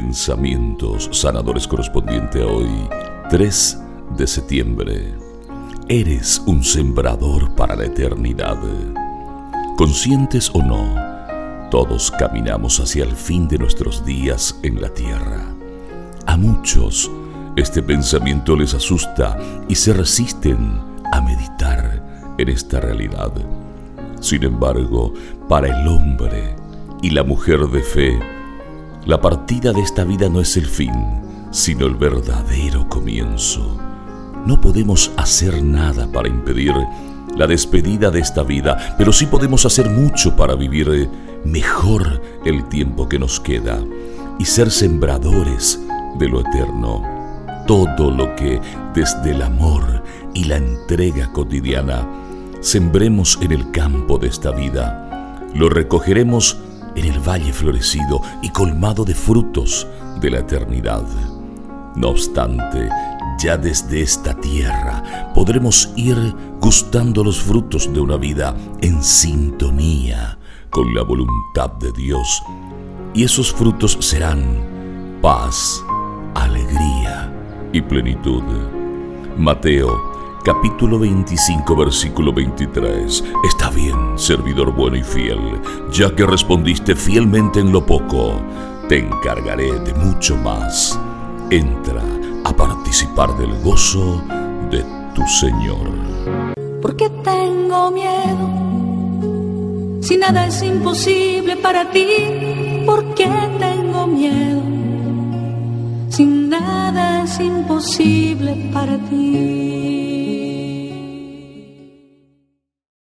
Pensamientos sanadores correspondiente a hoy, 3 de septiembre. Eres un sembrador para la eternidad. Conscientes o no, todos caminamos hacia el fin de nuestros días en la tierra. A muchos, este pensamiento les asusta y se resisten a meditar en esta realidad. Sin embargo, para el hombre y la mujer de fe, la partida de esta vida no es el fin, sino el verdadero comienzo. No podemos hacer nada para impedir la despedida de esta vida, pero sí podemos hacer mucho para vivir mejor el tiempo que nos queda y ser sembradores de lo eterno. Todo lo que desde el amor y la entrega cotidiana sembremos en el campo de esta vida, lo recogeremos en el valle florecido y colmado de frutos de la eternidad. No obstante, ya desde esta tierra podremos ir gustando los frutos de una vida en sintonía con la voluntad de Dios. Y esos frutos serán paz, alegría y plenitud. Mateo capítulo 25, versículo 23. Está bien, servidor bueno y fiel, ya que respondiste fielmente en lo poco, te encargaré de mucho más. Entra a participar del gozo de tu Señor. Porque tengo miedo, si nada es imposible para ti, ¿por qué tengo miedo? Si nada es imposible para ti.